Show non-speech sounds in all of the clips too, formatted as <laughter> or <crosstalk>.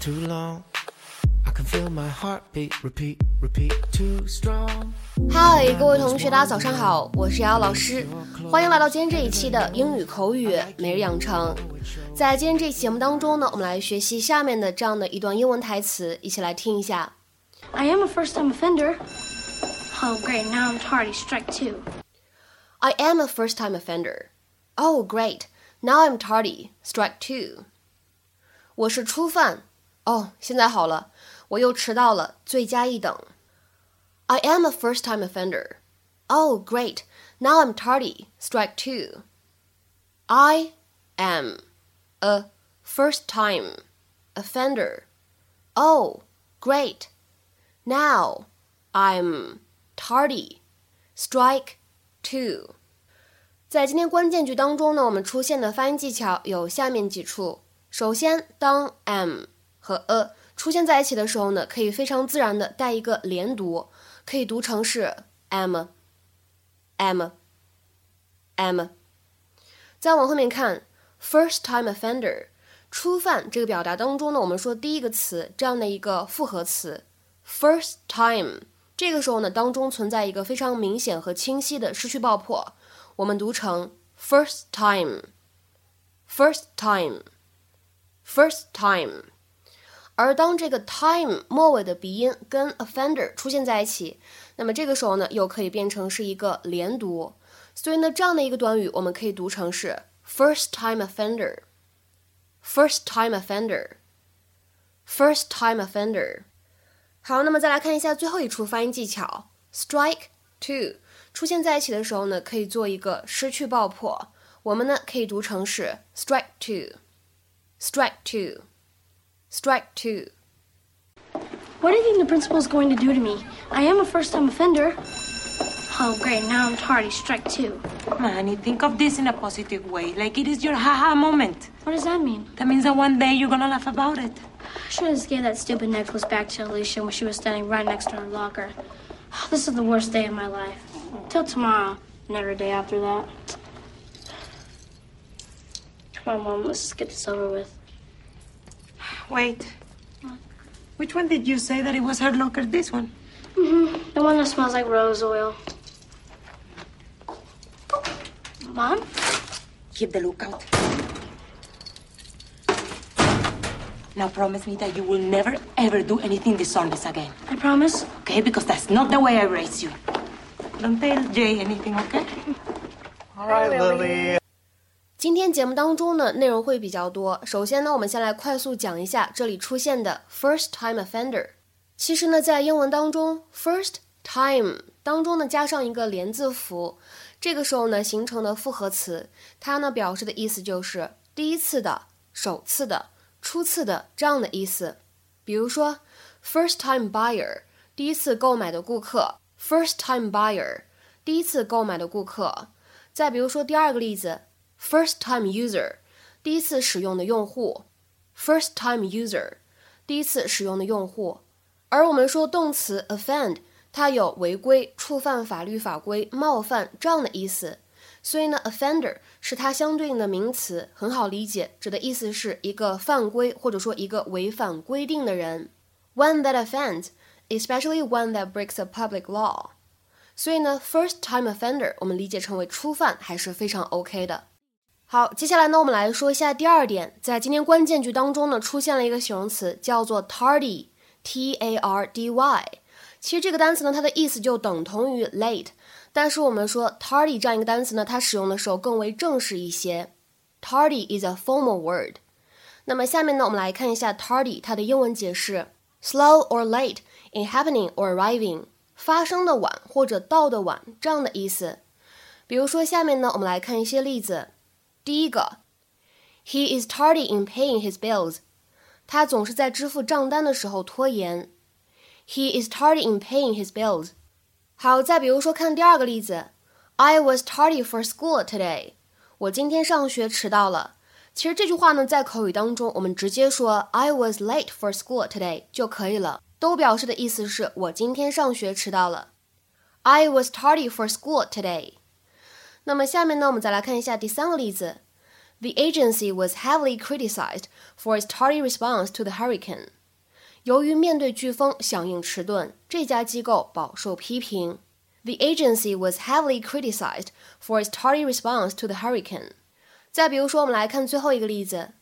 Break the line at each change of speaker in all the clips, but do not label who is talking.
too long. I can feel my heartbeat repeat, repeat too strong.
嗨，各位同学，大家早上好，我是瑶瑶老师，欢迎来到今天这一期的英语口语每日养成。在今天这期节目当中呢，我们来学习下面的这样的一段英文台词，一起来听一下。
I am a first time offender. Oh, great. Now I'm tardy. Strike two.
I am a first-time offender. Oh, great. Now I'm tardy. Strike two. 我是初犯。哦，现在好了，我又迟到了，罪加一等。I am a first-time offender. Oh, great. Now I'm tardy. Strike two. I am a first-time offender. Oh, great. Now I'm tardy. Strike two. 在今天关键句当中呢，我们出现的发音技巧有下面几处。首先，当 am 和 a 出现在一起的时候呢，可以非常自然的带一个连读，可以读成是 am am am。再往后面看，first time offender 初犯这个表达当中呢，我们说第一个词这样的一个复合词 first time，这个时候呢当中存在一个非常明显和清晰的失去爆破，我们读成 first time，first time，first time。而当这个 time 末尾的鼻音跟 offender 出现在一起，那么这个时候呢，又可以变成是一个连读。所以呢，这样的一个短语，我们可以读成是 first time offender，first time offender，first time offender。好，那么再来看一下最后一处发音技巧，strike two 出现在一起的时候呢，可以做一个失去爆破，我们呢可以读成是 strike two，strike two。Strike two.
What do you think the principal is going to do to me? I am a first time offender. Oh, great. Now I'm tardy. Strike two.
Manny, think of this in a positive way, like it is your haha moment.
What does that mean?
That means that one day you're gonna laugh about it.
I should have just gave that stupid necklace back to Alicia when she was standing right next to her locker. <sighs> This is the worst day of my life. Till tomorrow, and every day after that. Come on, Mom. Let's just get this over with.
Wait. Which one did you say that it was her locker? This one.
Mm-hmm. The one that smells like rose oil. Mom?
Keep the lookout. Now promise me that you will never ever do anything dishonest again.
I promise.
Okay? Because that's not the way I raised you. Don't tell Jay anything, okay?
All right, Lily.
今天节目当中呢，内容会比较多。首先呢，我们先来快速讲一下这里出现的 first time offender。其实呢，在英文当中，first time 当中呢加上一个连字符，这个时候呢形成的复合词，它呢表示的意思就是第一次的、首次的、初次的这样的意思。比如说，first time buyer 第一次购买的顾客，first time buyer 第一次购买的顾客。再比如说第二个例子。First time user，第一次使用的用户。First time user，第一次使用的用户。而我们说动词 offend，它有违规、触犯法律法规、冒犯这样的意思。所以呢，offender 是它相对应的名词，很好理解，指的意思是一个犯规或者说一个违反规定的人。One that offends，especially one that breaks a public law。所以呢，first time offender 我们理解成为初犯还是非常 OK 的。好，接下来呢，我们来说一下第二点，在今天关键句当中呢，出现了一个形容词，叫做 tardy，t a r d y。其实这个单词呢，它的意思就等同于 late，但是我们说 tardy 这样一个单词呢，它使用的时候更为正式一些。Tardy is a formal word。那么下面呢，我们来看一下 tardy 它的英文解释：slow or late in happening or arriving，发生的晚或者到的晚这样的意思。比如说下面呢，我们来看一些例子。第一个，He is tardy in paying his bills。他总是在支付账单的时候拖延。He is tardy in paying his bills。好，再比如说看第二个例子，I was tardy for school today。我今天上学迟到了。其实这句话呢，在口语当中，我们直接说 I was late for school today 就可以了，都表示的意思是我今天上学迟到了。 I was tardy for school today。那么下面呢，我们再来看一下第三个例子。The agency was heavily criticized for its tardy response to the hurricane。 由于面对飓风响应迟钝，这家机构饱受批评。The agency was heavily criticized for its tardy response to the hurricane。再比如说，我们来看最后一个例子。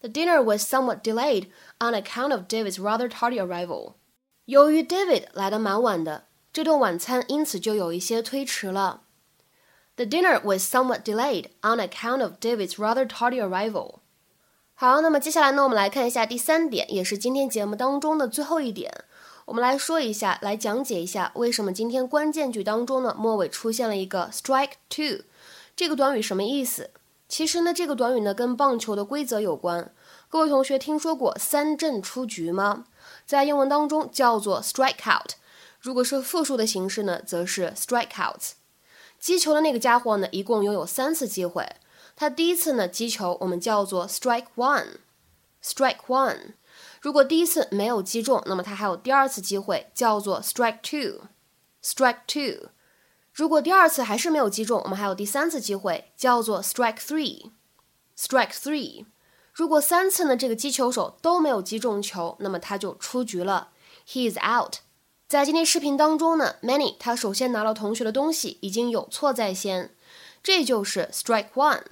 The dinner was somewhat delayed on account of David's rather tardy arrival。由于 David 来的蛮晚的，这顿晚餐因此就有一些推迟了。The dinner was somewhat delayed on account of David's rather tardy arrival。 好，那么接下来呢，我们来看一下第三点，也是今天节目当中的最后一点。我们来说一下，来讲解一下为什么今天关键句当中呢，末尾出现了一个 strike two 这个短语什么意思？其实呢，这个短语呢跟棒球的规则有关。各位同学听说过三振出局吗？在英文当中叫做 strike out。如果是复数的形式呢，则是 strikeouts。击球的那个家伙呢，一共拥有三次机会。他第一次呢击球，我们叫做 strike one。strike one。如果第一次没有击中，那么他还有第二次机会，叫做 strike two。strike two。如果第二次还是没有击中，我们还有第三次机会，叫做 strike three。strike three。如果三次呢这个击球手都没有击中球，那么他就出局了，he is out。在今天视频当中呢，Many 他首先拿了同学的东西，已经有错在先，这就是 strike one。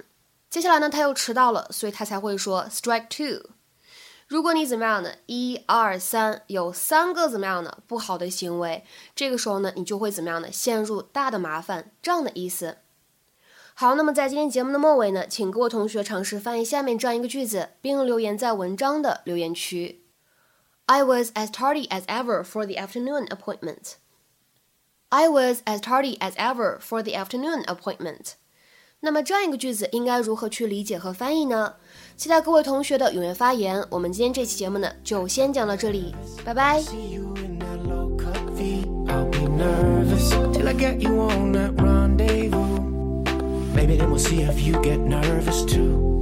接下来呢他又迟到了，所以他才会说 strike two。如果你怎么样呢？一二三，有三个怎么样呢？不好的行为，这个时候呢，你就会怎么样呢？陷入大的麻烦，这样的意思。好，那么在今天节目的末尾呢，请各位同学尝试翻译下面这样一个句子，并留言在文章的留言区。I was as tardy as ever for the afternoon appointment. I was as tardy as ever for the afternoon appointment. 那么这样一个句子应该如何去理解和翻译呢？期待各位同学的踊跃发言。我们今天这期节目呢，就先讲到这里，拜拜。Maybe then we'll see if you get nervous too. I get nervous.